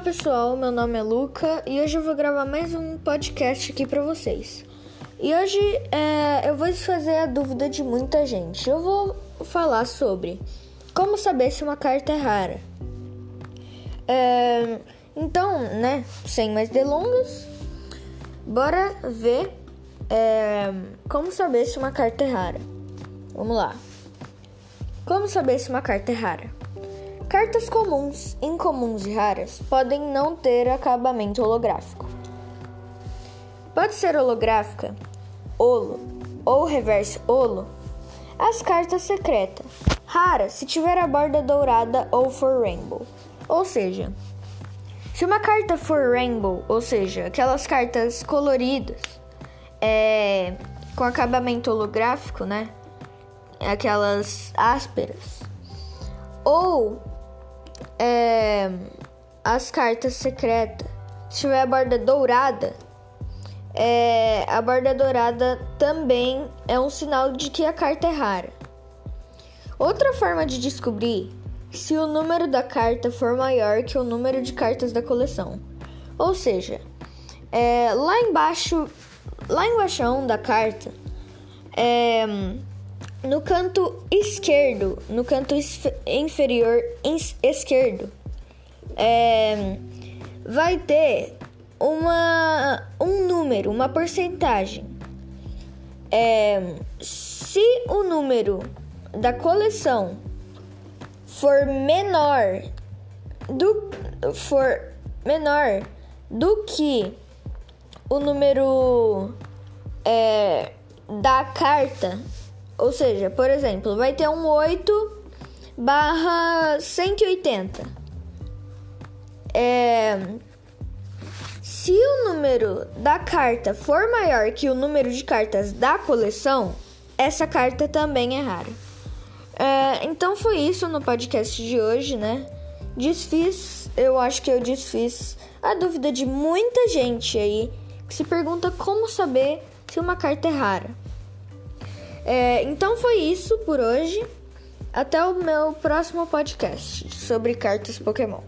pessoal, meu nome é Luca e hoje eu vou gravar mais um podcast aqui para vocês. E hoje é, eu vou fazer a dúvida de muita gente. Eu vou falar sobre como saber se uma carta é rara. É, então, né, sem mais delongas, bora ver é, como saber se uma carta é rara. Vamos lá. Como saber se uma carta é rara? Cartas comuns, incomuns e raras podem não ter acabamento holográfico. Pode ser holográfica, holo ou reverso holo. As cartas secretas, rara se tiver a borda dourada ou for rainbow. Ou seja, se uma carta for rainbow, ou seja, aquelas cartas coloridas, é, com acabamento holográfico, né? Aquelas ásperas. Ou é, as cartas secretas. Se tiver a borda dourada, é, a borda dourada também é um sinal de que a carta é rara. Outra forma de descobrir se o número da carta for maior que o número de cartas da coleção. Ou seja, é, lá embaixo, lá embaixo da carta, é, no canto esquerdo, no canto inferior esquerdo, é, vai ter uma, um número, uma porcentagem. É, se o número da coleção for menor do for menor do que o número é, da carta ou seja, por exemplo, vai ter um 8 barra 180. É, se o número da carta for maior que o número de cartas da coleção, essa carta também é rara. É, então foi isso no podcast de hoje, né? Desfiz, eu acho que eu desfiz a dúvida de muita gente aí que se pergunta como saber se uma carta é rara. É, então foi isso por hoje. Até o meu próximo podcast sobre cartas Pokémon.